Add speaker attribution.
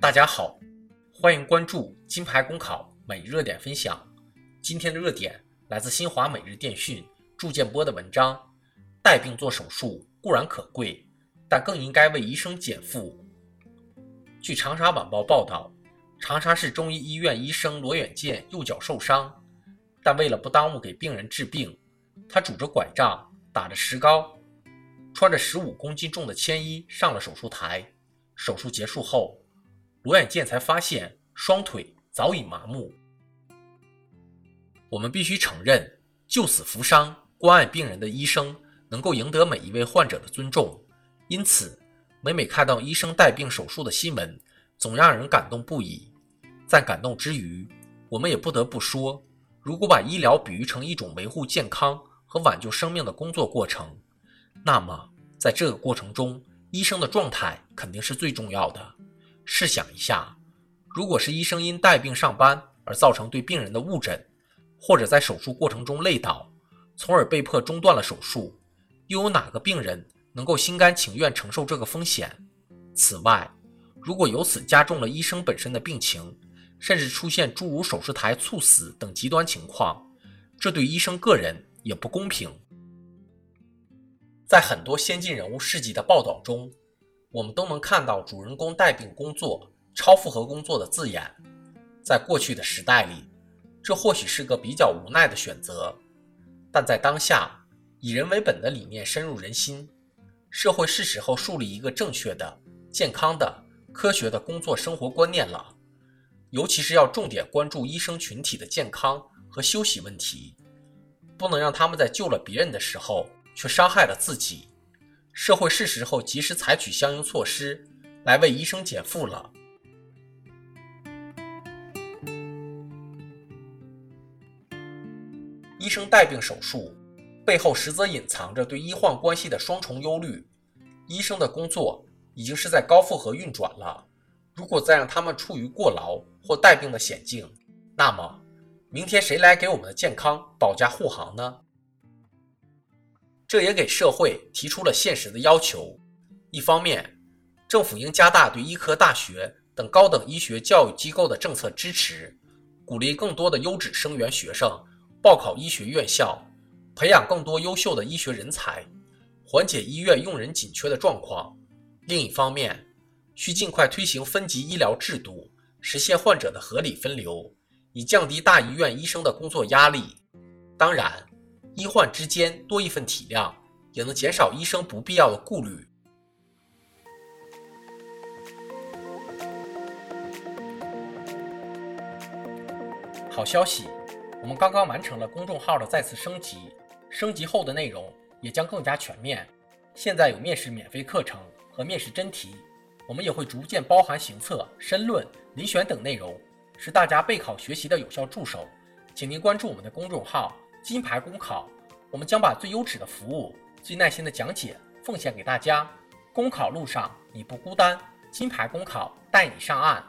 Speaker 1: 大家好，欢迎关注金牌公考每日热点分享。今天的热点来自新华每日电讯祝建波的文章：带病做手术固然可贵，但更应该为医生减负。据长沙晚报报道，长沙市中医医院医生罗远健右脚受伤，但为了不耽误给病人治病，他拄着拐杖，打着石膏，穿着十五公斤重的铅衣上了手术台。手术结束后，罗远健才发现双腿早已麻木。我们必须承认，救死扶伤、关爱病人的医生能够赢得每一位患者的尊重。因此，每每看到医生带病手术的新闻，总让人感动不已。在感动之余，我们也不得不说，如果把医疗比喻成一种维护健康和挽救生命的工作过程，那么在这个过程中，医生的状态肯定是最重要的。试想一下，如果是医生因带病上班而造成对病人的误诊，或者在手术过程中累倒，从而被迫中断了手术，又有哪个病人能够心甘情愿承受这个风险？此外，如果由此加重了医生本身的病情，甚至出现诸如手术台猝死等极端情况，这对医生个人也不公平。在很多先进人物事迹的报道中，我们都能看到主人公带病工作、超负荷工作的字眼。在过去的时代里，这或许是个比较无奈的选择，但在当下，以人为本的理念深入人心，社会是时候树立一个正确的、健康的、科学的工作生活观念了。尤其是要重点关注医生群体的健康和休息问题，不能让他们在救了别人的时候却伤害了自己。社会是时候及时采取相应措施，来为医生减负了。医生带病手术背后，实则隐藏着对医患关系的双重忧虑。医生的工作已经是在高负荷运转了，如果再让他们处于过劳或带病的险境，那么明天谁来给我们的健康保驾护航呢？这也给社会提出了现实的要求：一方面，政府应加大对医科大学等高等医学教育机构的政策支持，鼓励更多的优质生源学生。报考医学院校，培养更多优秀的医学人才，缓解医院用人紧缺的状况。另一方面，需尽快推行分级医疗制度，实现患者的合理分流，以降低大医院医生的工作压力。当然，医患之间多一份体谅，也能减少医生不必要的顾虑。好消息！我们刚刚完成了公众号的再次升级，升级后的内容也将更加全面。现在有面试免费课程和面试真题，我们也会逐渐包含行测、申论、遴选等内容，是大家备考学习的有效助手。请您关注我们的公众号“金牌公考”，我们将把最优质的服务、最耐心的讲解奉献给大家。公考路上你不孤单，金牌公考带你上岸。